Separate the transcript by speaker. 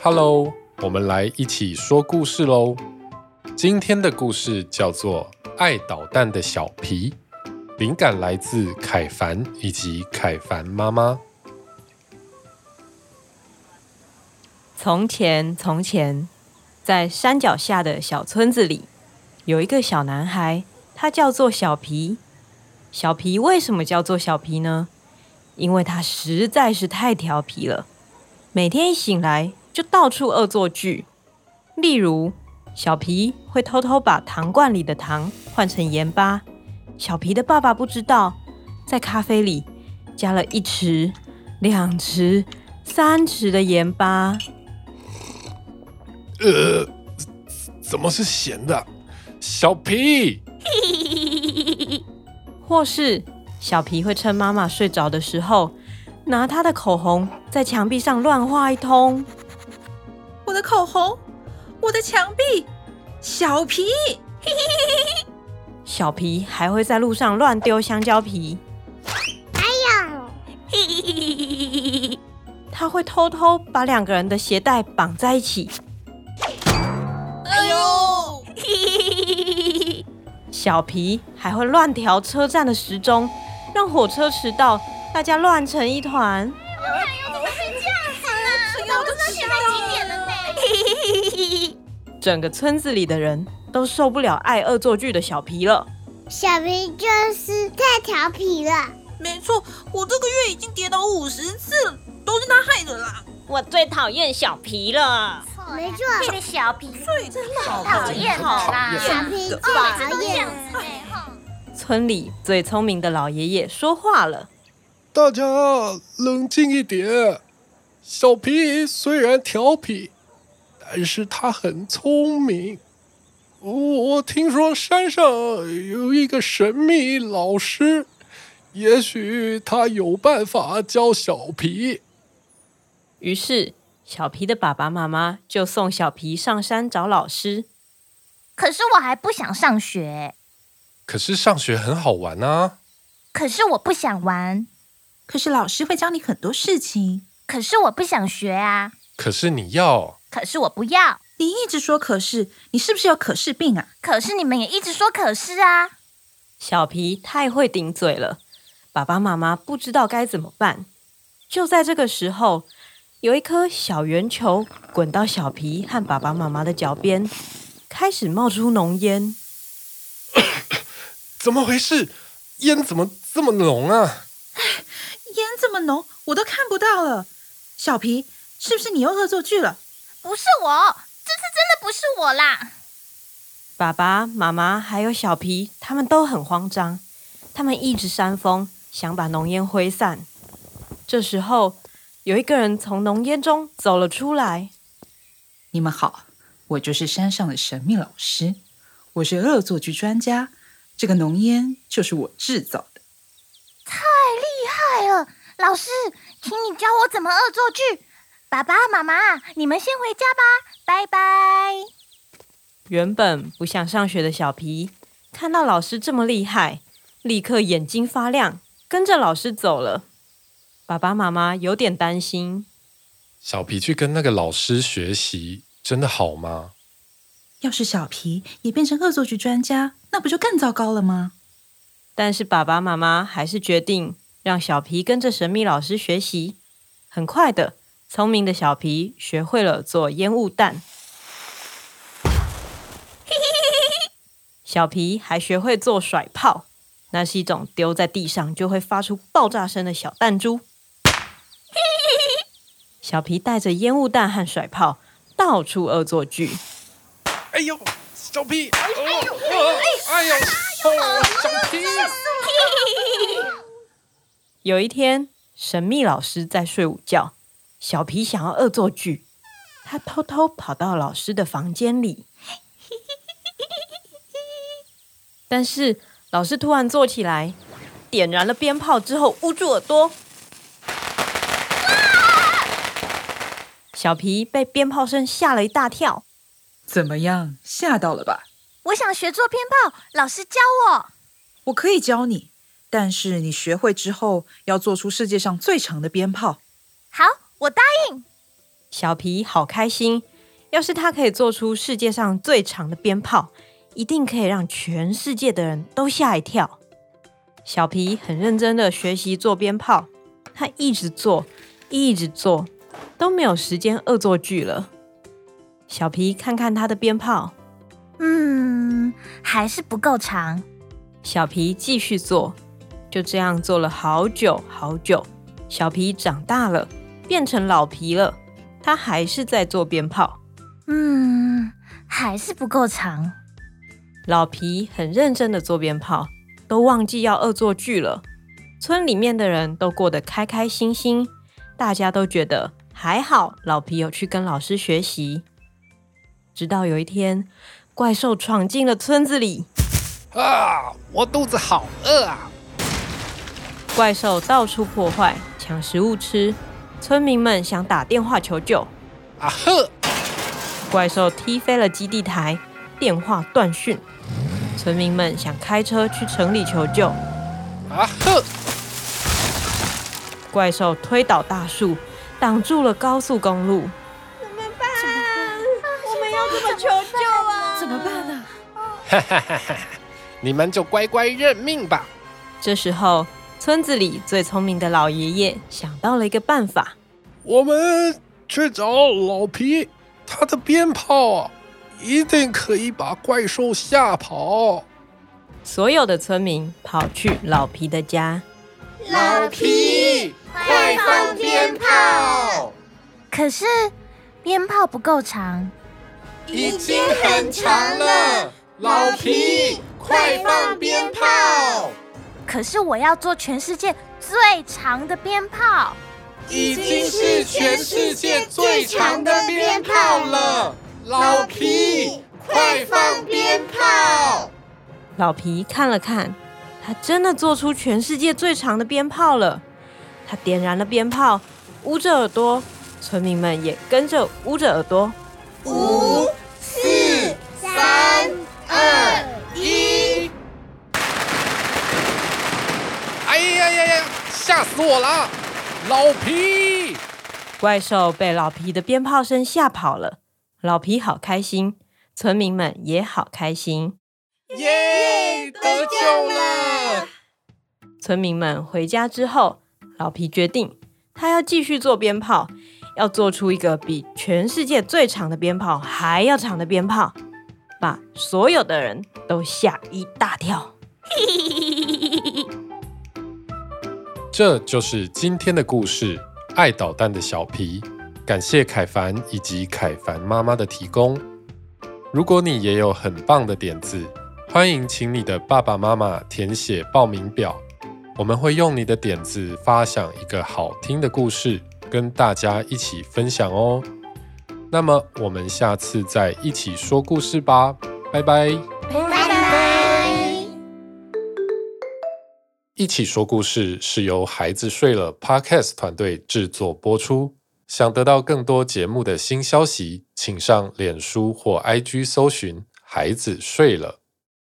Speaker 1: Hello，我们来一起说故事喽。今天的故事叫做《爱捣蛋的小皮》，灵感来自凯凡以及凯凡妈妈。
Speaker 2: 从前，从前，在山脚下的小村子里，有一个小男孩，他叫做小皮。小皮为什么叫做小皮呢？因为他实在是太调皮了，每天一醒来就到处恶作剧。例如，小皮会偷偷把糖罐里的糖换成盐巴，小皮的爸爸不知道，在咖啡里加了一匙、两匙、三匙的盐巴。
Speaker 1: 呃，怎么是咸的？小皮，
Speaker 2: 或是。小皮会趁妈妈睡着的时候，拿他的口红在墙壁上乱画一通。
Speaker 3: 口红，我的墙壁，小皮。
Speaker 2: 小皮还会在路上乱丢香蕉皮。
Speaker 4: 哎呀！
Speaker 2: 他会偷偷把两个人的鞋带绑在一起。
Speaker 3: 哎呦！
Speaker 2: 小皮还会乱调车站的时钟。让火车迟到，大家乱成一
Speaker 4: 团。
Speaker 2: 整个村子里的人都受不了爱恶作剧的小皮了。
Speaker 4: 小皮就是太调皮了。
Speaker 3: 没错，我这个月已经跌倒五十次了，都是他害的啦。
Speaker 2: 我最讨厌小皮了。
Speaker 4: 没错，这个小皮
Speaker 3: 最真的好
Speaker 4: 讨厌啦。小皮最讨厌。
Speaker 2: 村里最聪明的老爷爷说话了：“
Speaker 1: 大家冷静一点。小皮虽然调皮，但是他很聪明。我听说山上有一个神秘老师，也许他有办法教小皮。”
Speaker 2: 于是，小皮的爸爸妈妈就送小皮上山找老师。
Speaker 4: 可是我还不想上学。
Speaker 1: 可是上学很好玩啊！
Speaker 4: 可是我不想玩。
Speaker 3: 可是老师会教你很多事情。
Speaker 4: 可是我不想学啊！
Speaker 1: 可是你要。
Speaker 4: 可是我不要。
Speaker 3: 你一直说可是，你是不是有可是病啊？
Speaker 4: 可是你们也一直说可是啊！
Speaker 2: 小皮太会顶嘴了，爸爸妈妈不知道该怎么办。就在这个时候，有一颗小圆球滚到小皮和爸爸妈妈的脚边，开始冒出浓烟。
Speaker 1: 怎么回事？烟怎么这么浓啊？
Speaker 3: 烟这么浓，我都看不到了。小皮，是不是你又恶作剧了？
Speaker 4: 不是我，这次真的不是我啦。
Speaker 2: 爸爸妈妈还有小皮，他们都很慌张，他们一直扇风，想把浓烟挥散。这时候，有一个人从浓烟中走了出来。
Speaker 3: 你们好，我就是山上的神秘老师，我是恶作剧专家。这个浓烟就是我制造的，
Speaker 4: 太厉害了！老师，请你教我怎么恶作剧。爸爸妈妈，你们先回家吧，拜拜。
Speaker 2: 原本不想上学的小皮，看到老师这么厉害，立刻眼睛发亮，跟着老师走了。爸爸妈妈有点担心，
Speaker 1: 小皮去跟那个老师学习，真的好吗？
Speaker 3: 要是小皮也变成恶作剧专家，那不就更糟糕了吗？
Speaker 2: 但是爸爸妈妈还是决定让小皮跟着神秘老师学习。很快的，聪明的小皮学会了做烟雾弹。小皮还学会做甩炮，那是一种丢在地上就会发出爆炸声的小弹珠。小皮带着烟雾弹和甩炮到处恶作剧。
Speaker 1: 哎呦，小皮！哎呦，哎呦，哎呦，小皮！
Speaker 2: 有一天，神秘老师在睡午觉，小皮想要恶作剧，他偷偷跑到老师的房间里，但是老师突然坐起来，点燃了鞭炮之后捂住耳朵，小皮被鞭炮声吓了一大跳。
Speaker 3: 怎么样？吓到了吧？
Speaker 4: 我想学做鞭炮，老师教我。
Speaker 3: 我可以教你，但是你学会之后要做出世界上最长的鞭炮。
Speaker 4: 好，我答应。
Speaker 2: 小皮好开心，要是他可以做出世界上最长的鞭炮，一定可以让全世界的人都吓一跳。小皮很认真的学习做鞭炮，他一直做，一直做，都没有时间恶作剧了。小皮看看他的鞭炮，
Speaker 4: 嗯，还是不够长。
Speaker 2: 小皮继续做，就这样做了好久好久。小皮长大了，变成老皮了，他还是在做鞭炮。
Speaker 4: 嗯，还是不够长。
Speaker 2: 老皮很认真的做鞭炮，都忘记要恶作剧了。村里面的人都过得开开心心，大家都觉得还好。老皮有去跟老师学习。直到有一天，怪兽闯进了村子里。
Speaker 1: 啊！我肚子好饿啊！
Speaker 2: 怪兽到处破坏。抢食物吃，村民们想打电话求救。
Speaker 1: 啊呵！
Speaker 2: 怪兽踢飞了基地台，电话断讯。村民们想开车去城里求救。
Speaker 1: 啊呵！
Speaker 2: 怪兽推倒大树，挡住了高速公路。
Speaker 5: 怎么办？我们要怎么求救啊？
Speaker 3: 怎么办呢？
Speaker 1: 哈哈哈哈！你们就乖乖认命吧。
Speaker 2: 这时候。村子里最聪明的老爷爷想到了一个办法：
Speaker 1: 我们去找老皮，他的鞭炮啊，一定可以把怪兽吓跑。
Speaker 2: 所有的村民跑去老皮的家。
Speaker 5: 老皮，快放鞭炮！
Speaker 4: 可是鞭炮不够长，
Speaker 5: 已经很长了。老皮，快放鞭炮！
Speaker 4: 可是我要做全世界最长的鞭炮，
Speaker 5: 已经是全世界最长的鞭炮了。老皮，快放鞭炮！
Speaker 2: 老皮看了看，他真的做出全世界最长的鞭炮了。他点燃了鞭炮，捂着耳朵，村民们也跟着捂着耳朵。
Speaker 5: 五、
Speaker 1: 吓死我了！老皮，
Speaker 2: 怪兽被老皮的鞭炮声吓跑了。老皮好开心，村民们也好开心。
Speaker 5: 耶！得救了！
Speaker 2: 村民们回家之后，老皮决定他要继续做鞭炮，要做出一个比全世界最长的鞭炮还要长的鞭炮，把所有的人都吓一大跳。
Speaker 6: 这就是今天的故事，《爱捣蛋的小皮》。感谢凯凡以及凯凡妈妈的提供。如果你也有很棒的点子，欢迎请你的爸爸妈妈填写报名表，我们会用你的点子发想一个好听的故事，跟大家一起分享哦。那么我们下次再一起说故事吧，拜拜。一起说故事是由孩子睡了 Podcast 团队制作播出。想得到更多节目的新消息，请上脸书或 IG 搜寻“孩子睡了”。